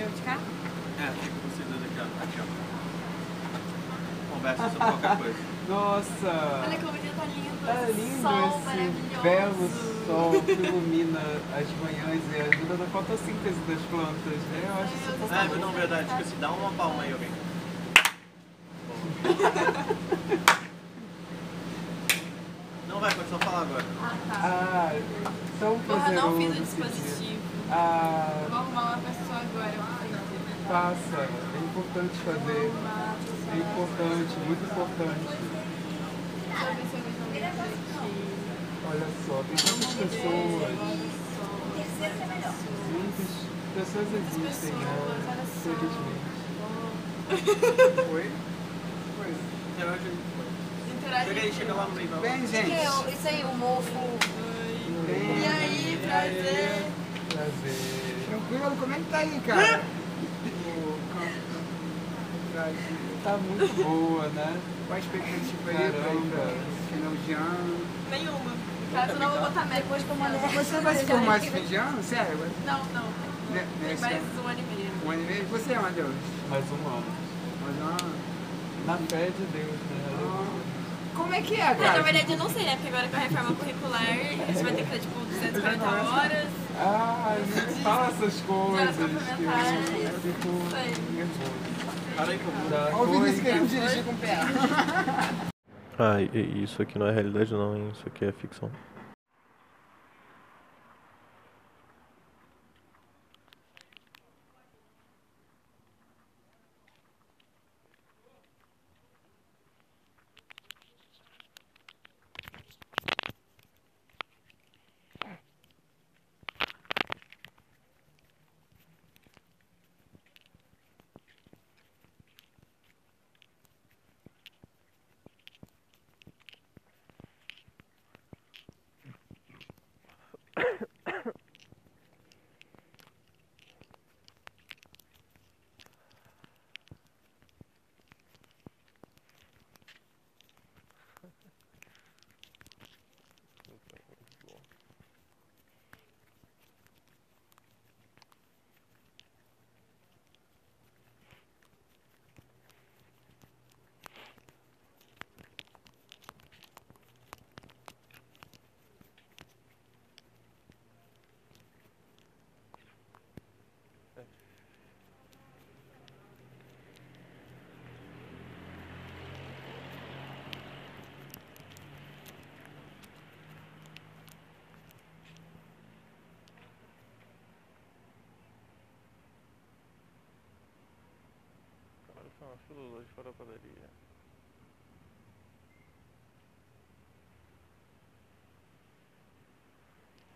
Eu de cá? É, vocês dois aqui, ó. Aqui, ó. Conversa sobre qualquer coisa. Nossa! Olha como o dia tá lindo. Tá lindo Sol esse maravilhoso. belo sol que ilumina as manhãs e ajuda na fotossíntese das plantas, né? Eu acho isso Ah, mas não, verdade, esqueci. Dá uma palma aí, alguém. Não vai, pode só falar agora. Ah, tá. Ah, tão Porra, não fiz o dispositivo. Ah, Vou arrumar uma pessoa agora. faça. É importante fazer. É importante, muito importante. Olha só, tem tantas pessoas. Muitas pessoas existem, né? pessoas, olha só. Felizmente. Oi? Oi. Interage. Chega lá no meio. Bem, gente. Isso aí, o mofo. E aí, prazer. Prazer. Tranquilo? Como é que tá aí, cara? O campo. Brasil. Tá muito boa, né? Qual a expectativa aí pra final de ano? Nenhuma. Caso não, eu vou botar médico depois que eu mandei. Você vai se formar esse fim de ano? Sério? Não, não. Ne- Tem mais ano? um ano e meio. Um ano e meio? Você, Matheus? Mais um ano. Mais um ano? Na fé de Deus, né? Ah, Como é que é, É, na cara? verdade eu não sei, né? Porque agora com a reforma curricular, a gente vai ter que fazer tipo 240 horas. Ah, fala essas coisas. que eu complementares. fico Isso aí. nervoso. Para aí. Da Olha o Vinícius querendo dirigir com o pé. E isso aqui não é realidade não, hein? Isso aqui é ficção. Caralho, foi uma hoje fora da padaria.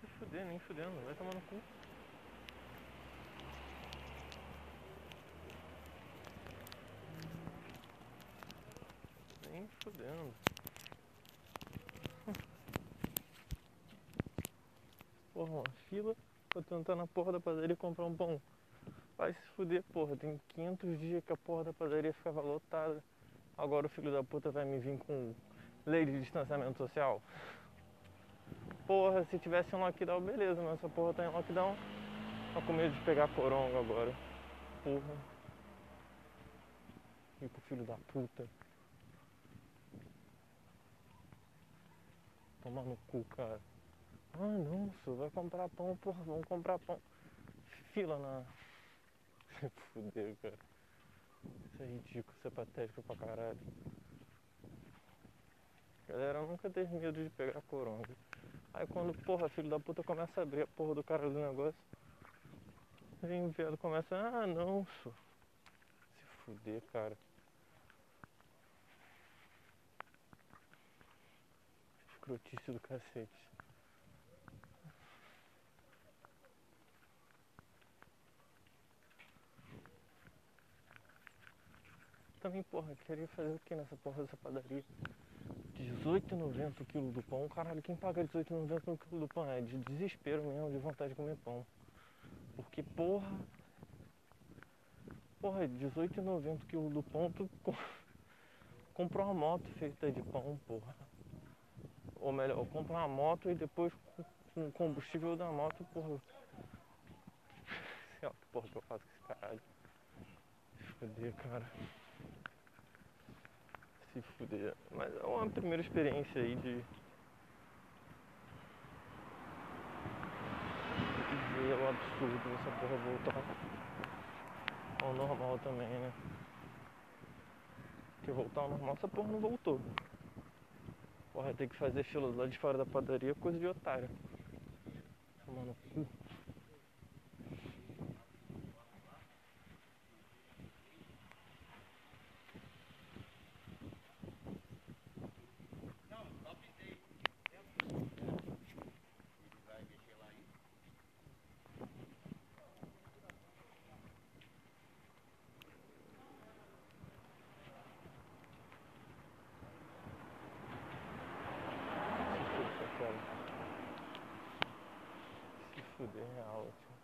Se fuder, nem fudendo, vai tomar no cu. Nem fudendo. Porra, uma fila pra tentar na porra da padaria comprar um pão. Vai se fuder, porra. Tem 500 dias que a porra da padaria ficava lotada. Agora o filho da puta vai me vir com lei de distanciamento social. Porra, se tivesse um lockdown, beleza, mas essa porra tá em lockdown. Tô com medo de pegar coronga agora. Porra. E pro filho da puta. Tomar no cu, cara. Ah não, senhor, vai comprar pão, porra, vamos comprar pão. Fila na. Se fuder, cara. Isso é ridículo, isso é patético pra caralho. Galera nunca teve medo de pegar coronga. Aí quando, porra, filho da puta começa a abrir a porra do cara do negócio. Vem o viado começa, ah não, senhor. Se fuder, cara. Escrotice do cacete. Também, porra, queria fazer o que nessa porra dessa padaria? R$18,90 o quilo do pão. Caralho, quem paga R$18,90 no quilo do pão? É de desespero mesmo, de vontade de comer pão. Porque, porra. Porra, R$18,90 o quilo do pão, tu co- compra uma moto feita de pão, porra. Ou melhor, compra uma moto e depois com- o combustível da moto, porra. Sei lá que porra que eu faço com esse caralho. Fuder, cara. Se fuder. Mas é uma primeira experiência aí de. de ver o absurdo dessa porra voltar ao normal também, né? Porque voltar ao normal essa porra não voltou. Porra, tem que fazer fila lá de fora da padaria, coisa de otário. Tomar no cu. Se fuder, fuder real, tio.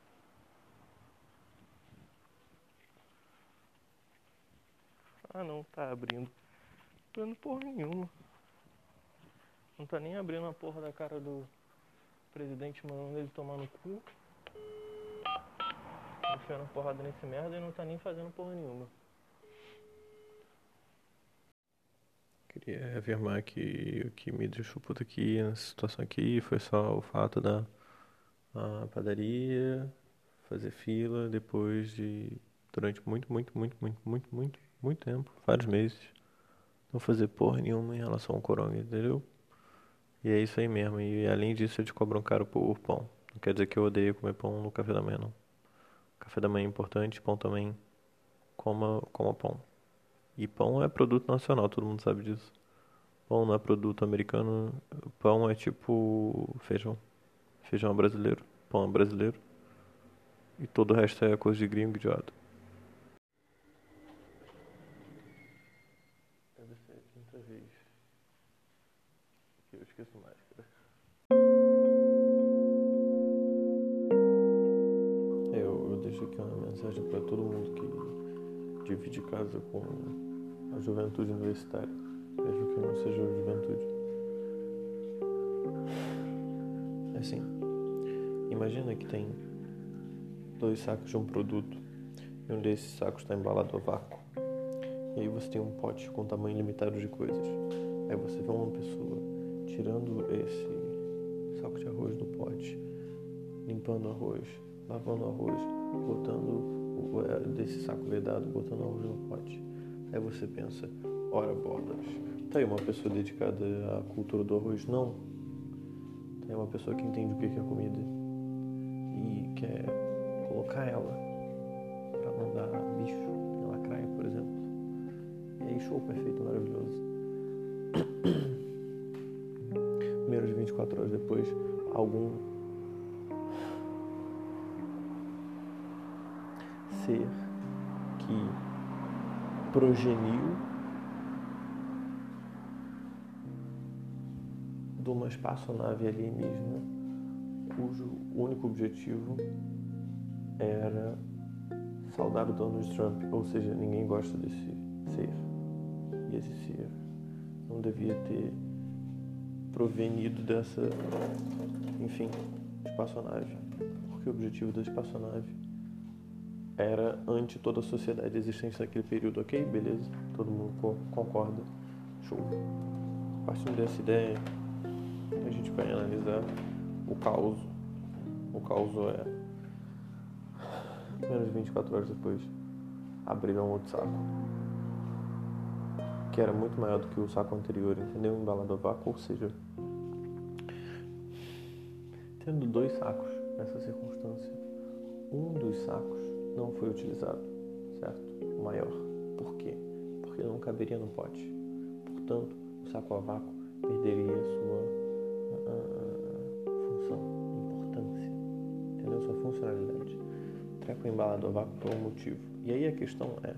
Ah não, tá abrindo. Abrindo porra nenhuma. Não tá nem abrindo a porra da cara do presidente mandando ele tomar no cu. Enfiando porrada nesse merda e não tá nem fazendo porra nenhuma. Queria afirmar que o que me deixou puto aqui nessa situação aqui foi só o fato da padaria fazer fila depois de durante muito, muito, muito, muito, muito, muito, muito tempo, vários meses, não fazer porra nenhuma em relação ao coronga, entendeu? E é isso aí mesmo. E além disso, eles cobram caro por pão. Não quer dizer que eu odeio comer pão no café da manhã, não. Café da manhã é importante, pão também. Coma, coma pão. E pão é produto nacional, todo mundo sabe disso. Pão não é produto americano. Pão é tipo feijão. Feijão é brasileiro. Pão é brasileiro. E todo o resto é coisa de gringo idiota. Eu. Eu, eu deixo aqui uma mensagem para todo mundo que divide casa com a juventude universitária, mesmo que não seja juventude. É Assim, imagina que tem dois sacos de um produto e um desses sacos está embalado a vácuo. E aí você tem um pote com tamanho limitado de coisas. Aí você vê uma pessoa tirando esse saco de arroz do pote, limpando o arroz, lavando o arroz, botando o, é, desse saco vedado, botando o arroz no pote. Aí você pensa, ora bolas, tá aí uma pessoa dedicada à cultura do arroz? Não. Tá aí uma pessoa que entende o que é comida e quer colocar ela pra mandar bicho na lacraia, por exemplo. E aí show perfeito, maravilhoso. Menos de 24 horas depois, algum ser que progeniu de uma espaçonave alienígena cujo único objetivo era saudar o Donald Trump, ou seja, ninguém gosta desse ser. E esse ser não devia ter provenido dessa, enfim, espaçonave. Porque o objetivo da espaçonave era ante toda a sociedade existente naquele período, ok? Beleza? Todo mundo co concorda. Show. Partindo dessa ideia, a gente vai analisar o caos. O caos é menos de 24 horas depois abriram outro saco que era muito maior do que o saco anterior, entendeu? Embalado a vácuo, ou seja, tendo dois sacos nessa circunstância, um dos sacos não foi utilizado, certo? O maior. Por quê? Porque não caberia no pote. Portanto, o saco a vácuo perderia sua funcionalidade. Treco embalado a vácuo por um motivo. E aí a questão é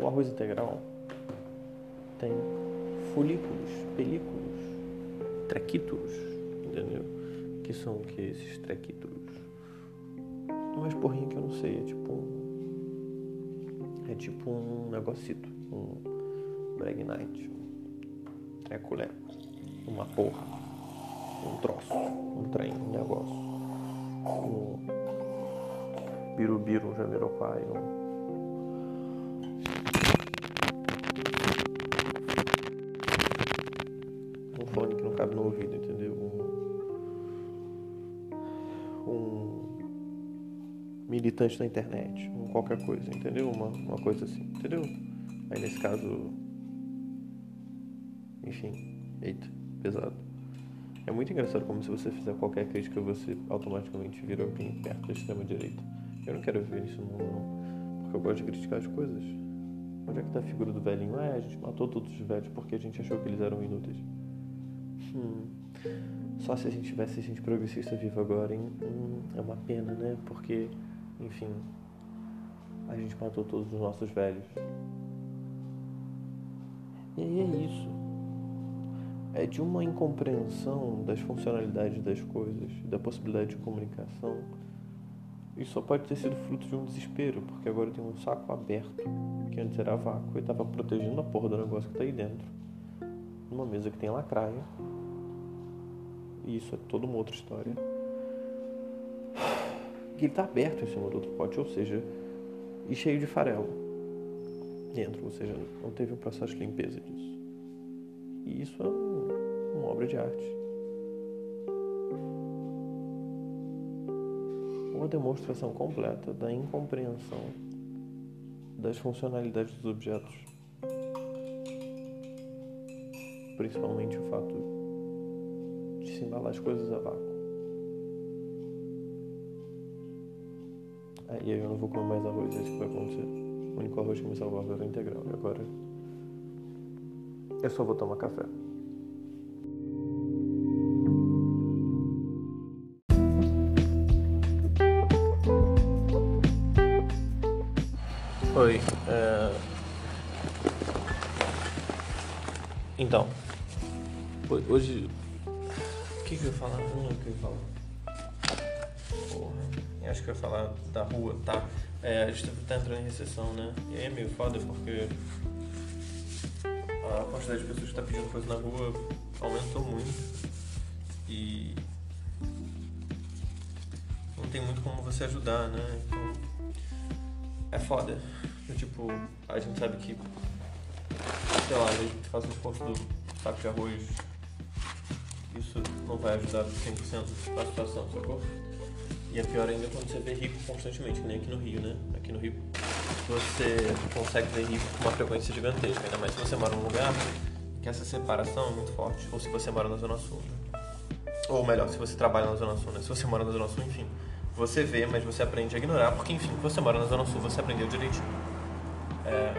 o arroz integral tem folículos, películos, trequítulos, entendeu? Que são o que esses trequítulos? Umas porrinhas que eu não sei, é tipo. É tipo um negocito, um Bregnite, um treco-leco, uma porra, um troço, um trem, um negócio. Um... birubiru, um jamiroquai, um... um fone que não cabe no ouvido, entendeu? Um, um militante da internet, um qualquer coisa, entendeu? Uma, uma coisa assim, entendeu? Aí nesse caso, enfim, eita, pesado. É muito engraçado como se você fizer qualquer crítica, você automaticamente vira alguém perto da extrema-direita. Eu não quero viver nesse mundo, não. Porque eu gosto de criticar as coisas. Onde é que tá a figura do velhinho? É, a gente matou todos os velhos porque a gente achou que eles eram inúteis. Hum. Só se a gente tivesse gente progressista viva agora, hein? Hum, é uma pena, né? Porque, enfim, a gente matou todos os nossos velhos. E aí é isso. É de uma incompreensão das funcionalidades das coisas, da possibilidade de comunicação. Isso só pode ter sido fruto de um desespero, porque agora tem um saco aberto, que antes era vácuo e estava protegendo a porra do negócio que tá aí dentro. Numa mesa que tem lacraia. E isso é toda uma outra história. E ele tá aberto em cima do outro pote, ou seja, e cheio de farelo dentro, ou seja, não teve um processo de limpeza disso. E isso é um, uma obra de arte. Uma demonstração completa da incompreensão das funcionalidades dos objetos. Principalmente o fato de se embalar as coisas a vácuo. Aí eu não vou comer mais arroz, é isso que vai acontecer. O único arroz que me salvava era o integral. E agora eu só vou tomar café. Oi. É... Então. Hoje. O que, que eu ia falar? Não o que eu ia falar. Porra. Acho que eu ia falar da rua, tá? É, a gente tá entrando em recessão, né? E aí é meio foda porque a quantidade de pessoas que tá pedindo coisa na rua aumentou muito. E não tem muito como você ajudar, né? Então é foda. Tipo, a gente sabe que, sei lá, a gente faz um esforço do saco de arroz, isso não vai ajudar 100% a situação, sacou? E é pior ainda quando você vê rico constantemente, que nem aqui no Rio, né? Aqui no Rio você consegue ver rico com uma frequência gigantesca, ainda mais se você mora num lugar que essa separação é muito forte, ou se você mora na Zona Sul. Né? Ou melhor, se você trabalha na Zona Sul, né? Se você mora na Zona Sul, enfim. Você vê, mas você aprende a ignorar, porque enfim, você mora na Zona Sul, você aprendeu direitinho. É...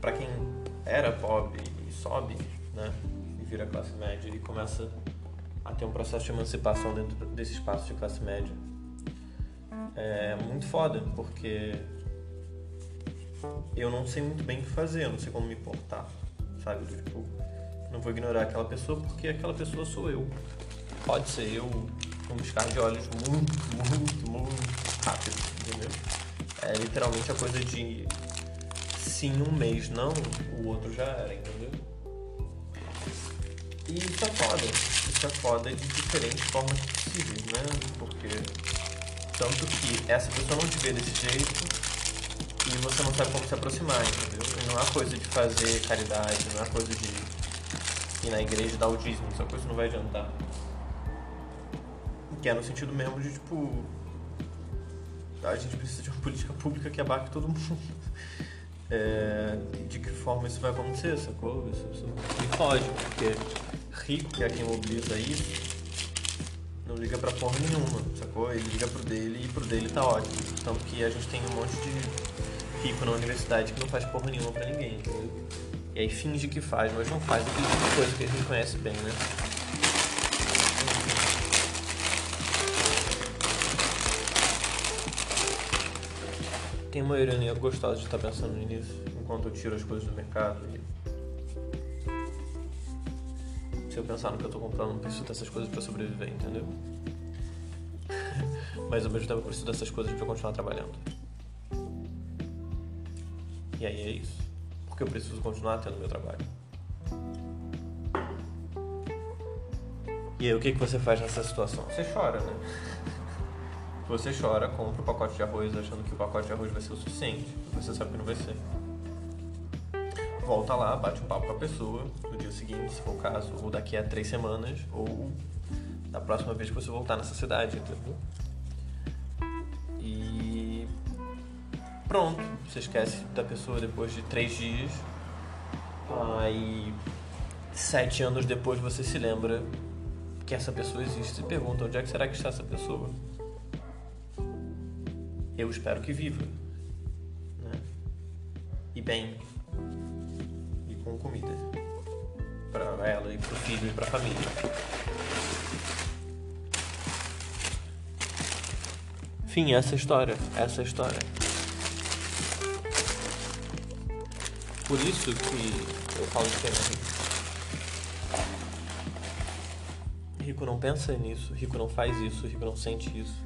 Pra quem era pobre e sobe, né? E vira classe média e começa a ter um processo de emancipação dentro desse espaço de classe média. É muito foda, porque eu não sei muito bem o que fazer, eu não sei como me portar, sabe? Tipo, não vou ignorar aquela pessoa porque aquela pessoa sou eu. Pode ser eu um piscar de olhos muito, muito, muito rápido, entendeu? É literalmente a coisa de sim um mês, não, o outro já era, entendeu? E isso é foda. Isso é foda de diferentes formas possíveis, né? Porque tanto que essa pessoa não te vê desse jeito e você não sabe como se aproximar, entendeu? E não é coisa de fazer caridade, não é coisa de ir na igreja dar o dízimo, essa coisa não vai adiantar. Que é no sentido mesmo de tipo. A gente precisa de uma política pública que abarque todo mundo. É, de que forma isso vai acontecer, sacou? Isso, isso me fode, porque rico, que é quem mobiliza isso, não liga pra porra nenhuma, sacou? Ele liga pro dele e pro dele tá ótimo. Tanto que a gente tem um monte de rico na universidade que não faz porra nenhuma pra ninguém, entendeu? E aí finge que faz, mas não faz aquele tipo de coisa que a gente conhece bem, né? Tem uma ironia gostosa de estar pensando nisso enquanto eu tiro as coisas do mercado. E se eu pensar no que eu tô comprando, não preciso dessas coisas para sobreviver, entendeu? Mas ao mesmo tempo eu preciso dessas coisas para continuar trabalhando. E aí é isso. Porque eu preciso continuar tendo meu trabalho. E aí o que, que você faz nessa situação? Você chora, né? Você chora, compra o pacote de arroz achando que o pacote de arroz vai ser o suficiente. Você sabe que não vai ser. Volta lá, bate um papo com a pessoa seguinte, se for o caso, ou daqui a três semanas, ou da próxima vez que você voltar nessa cidade, entendeu? E pronto, você esquece da pessoa depois de três dias. Aí sete anos depois você se lembra que essa pessoa existe e pergunta onde é que será que está essa pessoa. Eu espero que viva. Né? E bem. E com comida. Pra ela e pro filho e pra família. Enfim, essa é a história. Essa é a história. Por isso que eu falo de quem é rico. Rico não pensa nisso, rico não faz isso, rico não sente isso.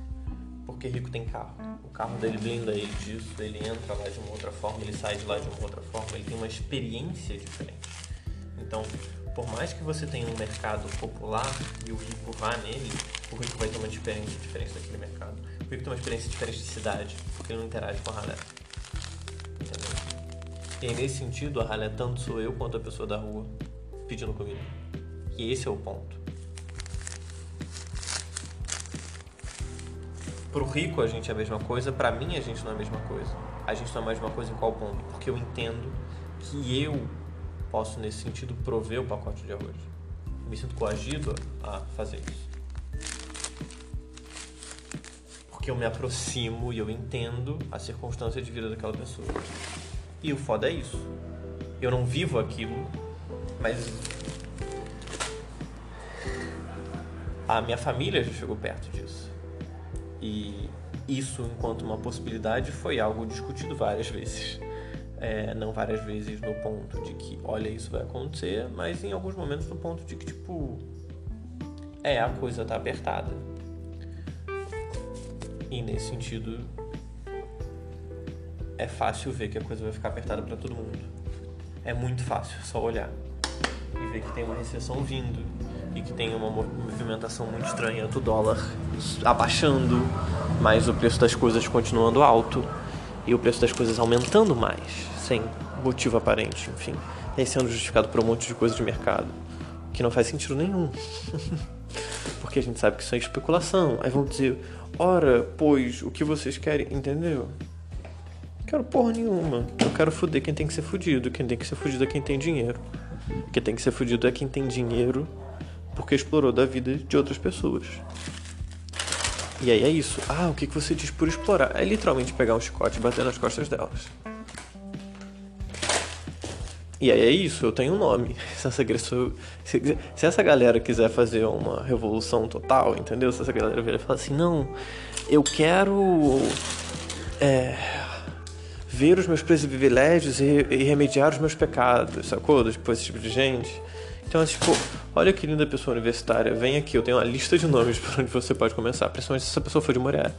Porque rico tem carro. O carro dele blinda ele disso, ele entra lá de uma outra forma, ele sai de lá de uma outra forma, ele tem uma experiência diferente. Então, por mais que você tenha um mercado popular e o rico vá nele, o rico vai ter uma experiência diferente daquele mercado. O rico tem uma experiência diferente de cidade, porque ele não interage com a ralé. Entendeu? E nesse sentido, a ralé tanto sou eu quanto a pessoa da rua pedindo comida. E esse é o ponto. Pro rico a gente é a mesma coisa, pra mim a gente não é a mesma coisa. A gente não é a mesma coisa em qual ponto? Porque eu entendo que eu posso, nesse sentido, prover o pacote de arroz. Me sinto coagido a fazer isso. Porque eu me aproximo e eu entendo a circunstância de vida daquela pessoa. E o foda é isso. Eu não vivo aquilo, mas a minha família já chegou perto disso. E isso, enquanto uma possibilidade, foi algo discutido várias vezes. É, não várias vezes no ponto de que, olha, isso vai acontecer, mas em alguns momentos no ponto de que, tipo, é, a coisa tá apertada. E nesse sentido, é fácil ver que a coisa vai ficar apertada para todo mundo. É muito fácil, só olhar e ver que tem uma recessão vindo e que tem uma movimentação muito estranha do dólar abaixando, mas o preço das coisas continuando alto e o preço das coisas aumentando mais, sem motivo aparente, enfim, e sendo justificado por um monte de coisa de mercado, que não faz sentido nenhum. Porque a gente sabe que isso é especulação. Aí vão dizer, ora, pois, o que vocês querem, entendeu? Quero porra nenhuma. Eu quero foder quem tem que ser fudido. Quem tem que ser fudido é quem tem dinheiro. Quem tem que ser fudido é quem tem dinheiro porque explorou da vida de outras pessoas. E aí é isso. Ah, o que você diz por explorar? É literalmente pegar um chicote e bater nas costas delas. E aí é isso, eu tenho um nome. Se essa, agressor, se, se essa galera quiser fazer uma revolução total, entendeu? Se essa galera vier e falar assim, não, eu quero é, ver os meus privilégios e, e remediar os meus pecados, sacou? Tipo, esse tipo de gente. Então, assim, tipo, olha que linda pessoa universitária, vem aqui, eu tenho uma lista de nomes por onde você pode começar, principalmente se essa pessoa for de mulher.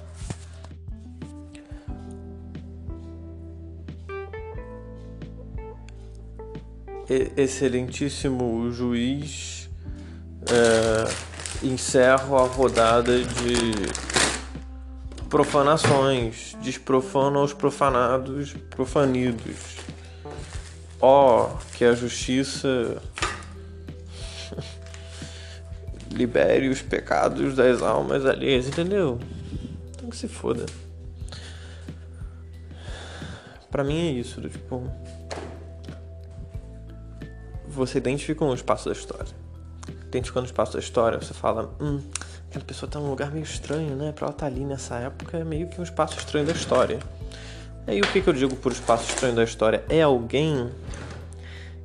Excelentíssimo juiz, é, encerro a rodada de profanações, desprofana os profanados, profanidos. Ó, oh, que a justiça libere os pecados das almas alheias, entendeu? Então que se foda. Pra mim é isso, tipo. Você identifica um espaço da história. Identificando o espaço da história, você fala, hum, aquela pessoa tá num lugar meio estranho, né? Pra ela tá ali nessa época é meio que um espaço estranho da história. Aí o que, que eu digo por espaço estranho da história? É alguém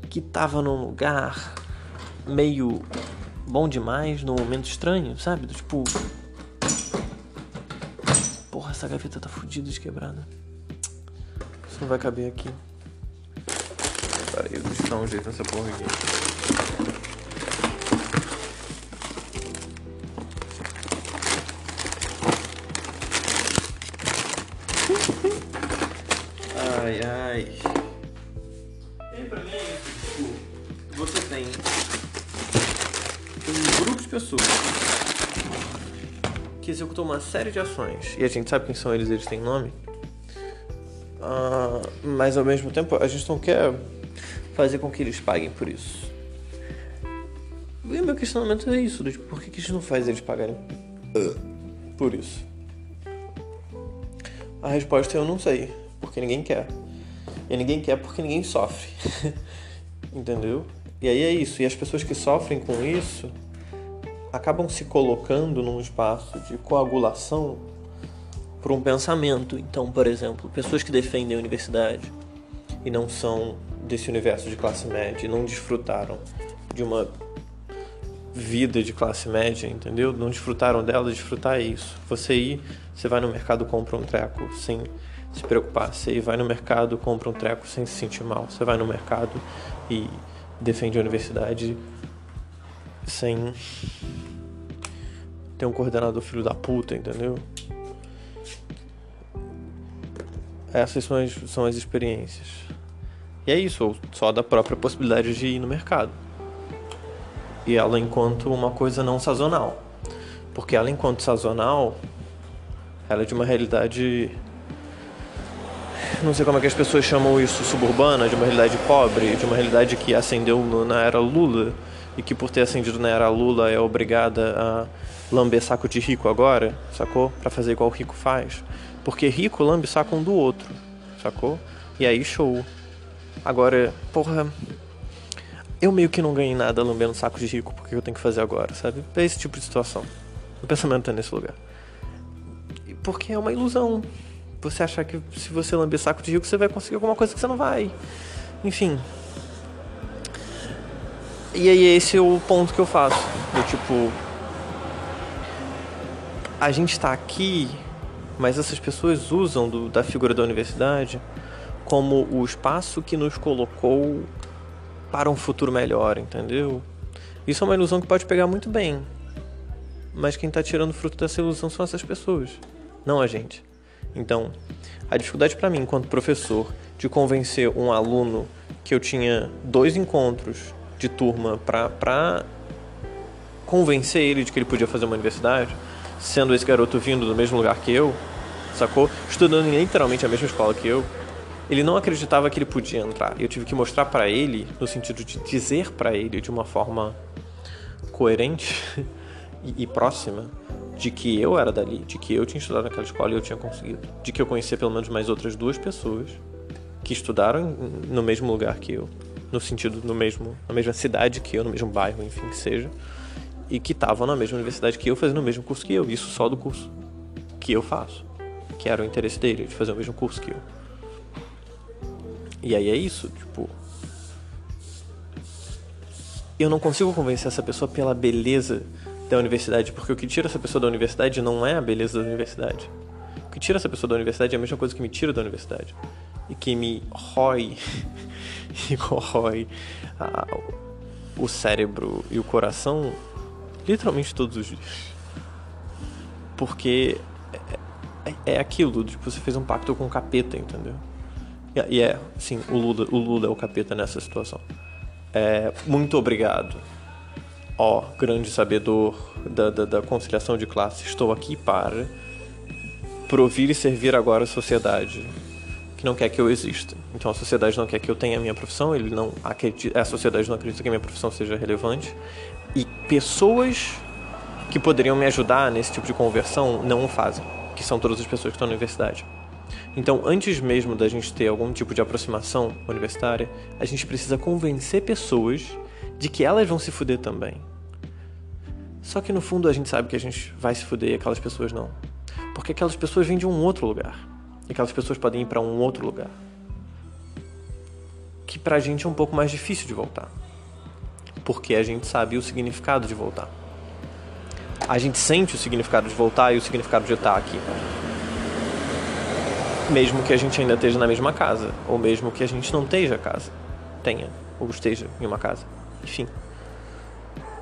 que tava num lugar meio bom demais num momento estranho, sabe? Do tipo. Porra, essa gaveta tá fodida de quebrada. Isso não vai caber aqui. Peraí, deixa eu dar um jeito nessa porra aqui. Ai, ai. Pessoas que executou uma série de ações, e a gente sabe quem são eles, eles têm nome, ah, mas ao mesmo tempo a gente não quer fazer com que eles paguem por isso. E meu questionamento é isso, tipo, por que, que a gente não faz eles pagarem por isso? A resposta é eu não sei, porque ninguém quer. E ninguém quer porque ninguém sofre. Entendeu? E aí é isso. E as pessoas que sofrem com isso acabam se colocando num espaço de coagulação por um pensamento. Então, por exemplo, pessoas que defendem a universidade e não são desse universo de classe média não desfrutaram de uma vida de classe média, entendeu? Não desfrutaram dela, desfrutar é isso. Você ir, você vai no mercado, compra um treco sem se preocupar. Você vai no mercado, compra um treco sem se sentir mal. Você vai no mercado e defende a universidade sem ter um coordenador filho da puta, entendeu? Essas são as, são as experiências. E é isso, só da própria possibilidade de ir no mercado. E ela enquanto uma coisa não sazonal. Porque ela enquanto sazonal, ela é de uma realidade não sei como é que as pessoas chamam isso, suburbana, de uma realidade pobre, de uma realidade que ascendeu na era Lula e que por ter ascendido na era Lula é obrigada a lamber saco de rico agora, sacou? Para fazer igual o rico faz. Porque rico lambe saco um do outro, sacou? E aí show. Agora, porra, eu meio que não ganhei nada lambendo saco de rico, porque eu tenho que fazer agora, sabe? É esse tipo de situação. O pensamento é nesse lugar. Porque é uma ilusão você achar que se você lamber saco de rico você vai conseguir alguma coisa que você não vai. Enfim. E aí esse é o ponto que eu faço. Do tipo. A gente está aqui, mas essas pessoas usam do, da figura da universidade como o espaço que nos colocou para um futuro melhor, entendeu? Isso é uma ilusão que pode pegar muito bem. Mas quem está tirando fruto dessa ilusão são essas pessoas, não a gente. Então, a dificuldade para mim, enquanto professor, de convencer um aluno que eu tinha dois encontros de turma para convencer ele de que ele podia fazer uma universidade, sendo esse garoto vindo do mesmo lugar que eu, sacou? Estudando literalmente a mesma escola que eu, ele não acreditava que ele podia entrar. Eu tive que mostrar para ele, no sentido de dizer para ele de uma forma coerente e, e próxima, de que eu era dali, de que eu tinha estudado naquela escola e eu tinha conseguido, de que eu conhecia pelo menos mais outras duas pessoas que estudaram no mesmo lugar que eu, no sentido no mesmo, na mesma cidade que eu, no mesmo bairro, enfim que seja, e que estavam na mesma universidade que eu, fazendo o mesmo curso que eu, isso só do curso que eu faço, que era o interesse dele de fazer o mesmo curso que eu. E aí é isso, tipo, eu não consigo convencer essa pessoa pela beleza da universidade, porque o que tira essa pessoa da universidade não é a beleza da universidade. O que tira essa pessoa da universidade é a mesma coisa que me tira da universidade. E que me rói e corrói o cérebro e o coração literalmente todos os dias. Porque é, é, é aquilo, tipo, você fez um pacto com o capeta, entendeu? E é, sim, o Lula, o Lula é o capeta nessa situação. É, muito obrigado Ó, grande sabedor da, da, da, conciliação de classe, estou aqui para provir e servir agora a sociedade que não quer que eu exista. Então a sociedade não quer que eu tenha a minha profissão, ele não acredita, a sociedade não acredita que a minha profissão seja relevante e pessoas que poderiam me ajudar nesse tipo de conversão não o fazem, que são todas as pessoas que estão na universidade. Então, antes mesmo da gente ter algum tipo de aproximação universitária, a gente precisa convencer pessoas de que elas vão se fuder também. Só que no fundo a gente sabe que a gente vai se fuder e aquelas pessoas não. Porque aquelas pessoas vêm de um outro lugar. E aquelas pessoas podem ir para um outro lugar. Que pra gente é um pouco mais difícil de voltar. Porque a gente sabe o significado de voltar. A gente sente o significado de voltar e o significado de estar aqui. Mesmo que a gente ainda esteja na mesma casa. Ou mesmo que a gente não esteja casa. Tenha. Ou esteja em uma casa enfim,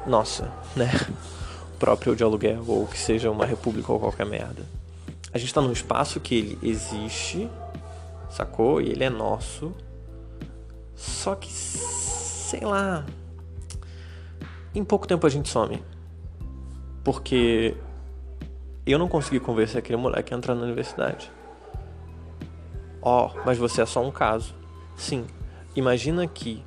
nossa, né? Próprio de aluguel ou que seja uma república ou qualquer merda. A gente tá num espaço que ele existe, sacou? E ele é nosso. Só que, sei lá, em pouco tempo a gente some. Porque Eu não consegui convencer aquele moleque a entrar na universidade. Ó, oh, mas você é só um caso. Sim, imagina que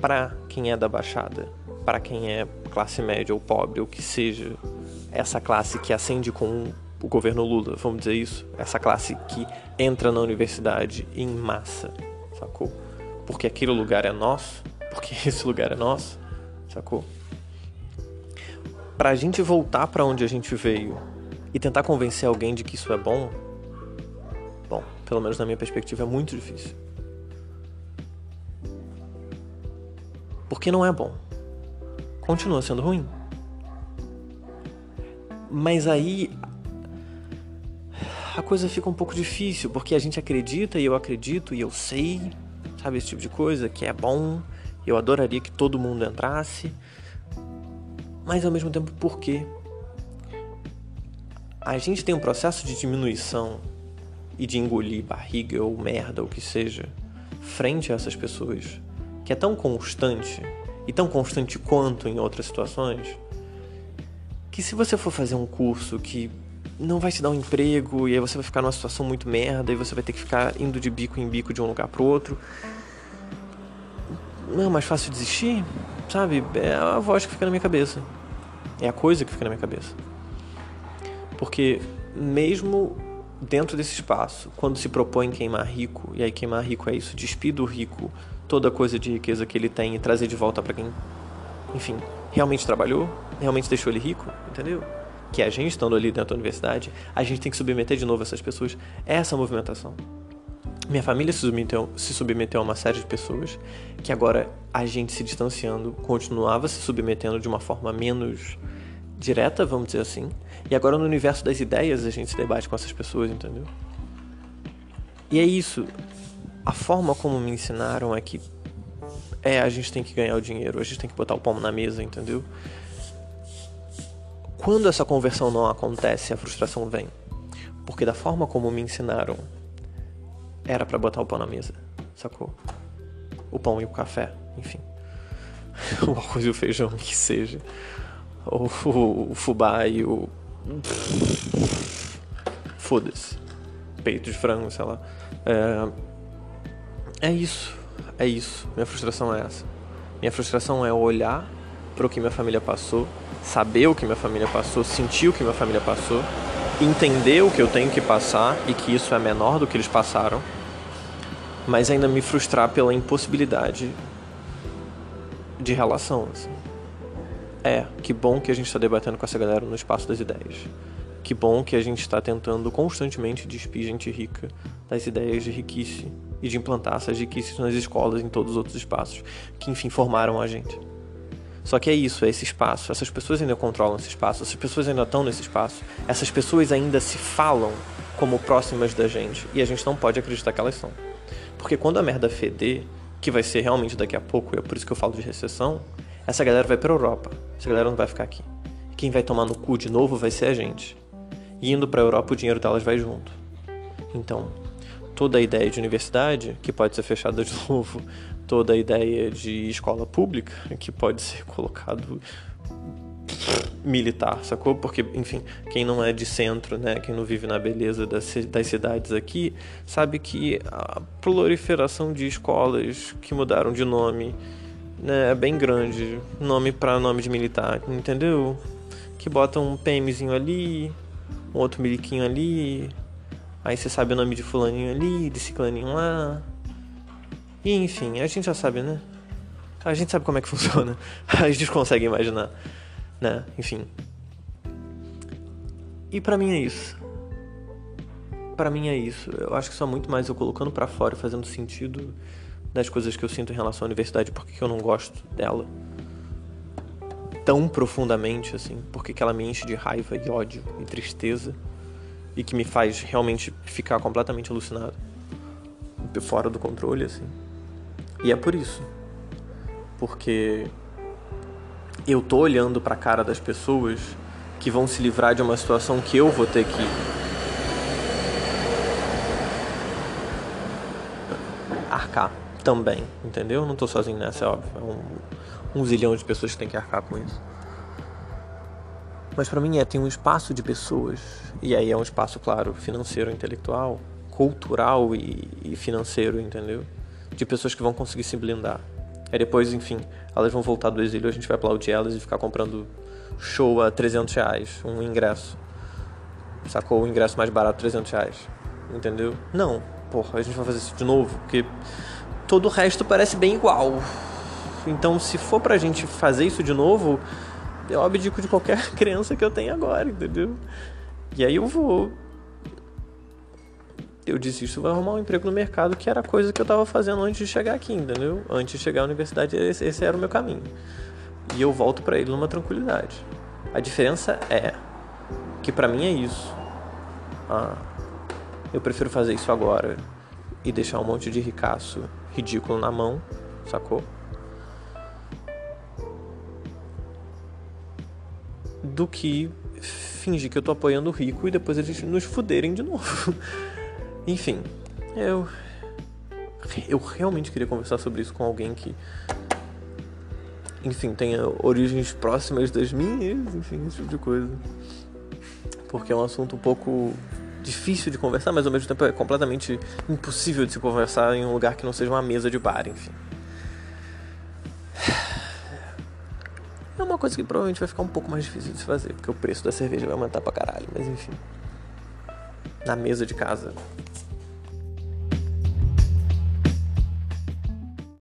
para quem é da Baixada, para quem é classe média ou pobre, ou que seja, essa classe que ascende com o governo Lula, vamos dizer isso, essa classe que entra na universidade em massa, sacou? Porque aquele lugar é nosso, porque esse lugar é nosso, sacou? Pra gente voltar para onde a gente veio e tentar convencer alguém de que isso é bom, bom, pelo menos na minha perspectiva é muito difícil. Porque não é bom. Continua sendo ruim. Mas aí a coisa fica um pouco difícil, porque a gente acredita e eu acredito e eu sei, sabe, esse tipo de coisa que é bom. Eu adoraria que todo mundo entrasse. Mas ao mesmo tempo, por quê? A gente tem um processo de diminuição e de engolir barriga ou merda, ou o que seja, frente a essas pessoas, que é tão constante e tão constante quanto em outras situações, que se você for fazer um curso que não vai te dar um emprego e aí você vai ficar numa situação muito merda e você vai ter que ficar indo de bico em bico de um lugar pro outro. Não é mais fácil desistir, sabe? É a voz que fica na minha cabeça. É a coisa que fica na minha cabeça. Porque mesmo dentro desse espaço, quando se propõe queimar rico, e aí queimar rico é isso, despir do rico toda coisa de riqueza que ele tem e trazer de volta para quem, enfim, realmente trabalhou, realmente deixou ele rico, entendeu? que a gente estando ali dentro da universidade, a gente tem que submeter de novo essas pessoas a essa movimentação. Minha família se submeteu, se submeteu a uma série de pessoas que agora a gente se distanciando continuava se submetendo de uma forma menos direta, vamos dizer assim. E agora no universo das ideias a gente se debate com essas pessoas, entendeu? E é isso. A forma como me ensinaram é que é, a gente tem que ganhar o dinheiro, a gente tem que botar o palmo na mesa, entendeu? Quando essa conversão não acontece, a frustração vem. Porque da forma como me ensinaram, era para botar o pão na mesa, sacou? O pão e o café, enfim. o arroz e o feijão, que seja. Ou o, fubá e o. Foda-se. Peito de frango, sei lá. É... é isso. É isso. Minha frustração é essa. Minha frustração é olhar para o que minha família passou saber o que minha família passou, sentir o que minha família passou, entender o que eu tenho que passar e que isso é menor do que eles passaram, mas ainda me frustrar pela impossibilidade de relação. Assim. É, que bom que a gente está debatendo com essa galera no espaço das ideias. Que bom que a gente está tentando constantemente despir gente rica das ideias de riquice e de implantar essas riquices nas escolas em todos os outros espaços que, enfim, formaram a gente. Só que é isso, é esse espaço. Essas pessoas ainda controlam esse espaço, essas pessoas ainda estão nesse espaço. Essas pessoas ainda se falam como próximas da gente e a gente não pode acreditar que elas são. Porque quando a merda feder, que vai ser realmente daqui a pouco, e é por isso que eu falo de recessão, essa galera vai para Europa. Essa galera não vai ficar aqui. Quem vai tomar no cu de novo vai ser a gente. E indo para Europa, o dinheiro delas vai junto. Então, toda a ideia de universidade, que pode ser fechada de novo toda a ideia de escola pública, que pode ser colocado militar, sacou? Porque, enfim, quem não é de centro, né, quem não vive na beleza das, das cidades aqui, sabe que a proliferação de escolas que mudaram de nome né, é bem grande. Nome para nome de militar, entendeu? Que botam um PMzinho ali, um outro miliquinho ali, aí você sabe o nome de fulaninho ali, de ciclaninho lá. E enfim, a gente já sabe, né? A gente sabe como é que funciona. A gente consegue imaginar, né? Enfim. E para mim é isso. Para mim é isso. Eu acho que só muito mais eu colocando para fora, fazendo sentido das coisas que eu sinto em relação à universidade, porque eu não gosto dela tão profundamente assim, porque ela me enche de raiva e ódio e tristeza e que me faz realmente ficar completamente alucinado, fora do controle assim. E é por isso. Porque eu tô olhando para a cara das pessoas que vão se livrar de uma situação que eu vou ter que arcar também, entendeu? Eu não tô sozinho nessa, é óbvio. É um, um zilhão de pessoas que tem que arcar com isso. Mas pra mim é, tem um espaço de pessoas, e aí é um espaço, claro, financeiro, intelectual, cultural e, e financeiro, entendeu? De pessoas que vão conseguir se blindar. Aí depois, enfim, elas vão voltar do exílio, a gente vai aplaudir elas e ficar comprando show a 300 reais, um ingresso. Sacou o ingresso mais barato, 300 reais. Entendeu? Não, porra, a gente vai fazer isso de novo, porque todo o resto parece bem igual. Então, se for pra gente fazer isso de novo, eu abdico de qualquer crença que eu tenho agora, entendeu? E aí eu vou. Eu desisto, vou arrumar um emprego no mercado, que era a coisa que eu tava fazendo antes de chegar aqui, entendeu? Antes de chegar à universidade, esse, esse era o meu caminho. E eu volto para ele numa tranquilidade. A diferença é que para mim é isso. Ah, eu prefiro fazer isso agora e deixar um monte de ricaço ridículo na mão, sacou? Do que fingir que eu tô apoiando o rico e depois eles nos fuderem de novo. Enfim, eu. Eu realmente queria conversar sobre isso com alguém que. Enfim, tenha origens próximas das minhas, enfim, esse tipo de coisa. Porque é um assunto um pouco difícil de conversar, mas ao mesmo tempo é completamente impossível de se conversar em um lugar que não seja uma mesa de bar, enfim. É uma coisa que provavelmente vai ficar um pouco mais difícil de se fazer, porque o preço da cerveja vai aumentar pra caralho, mas enfim. Na mesa de casa,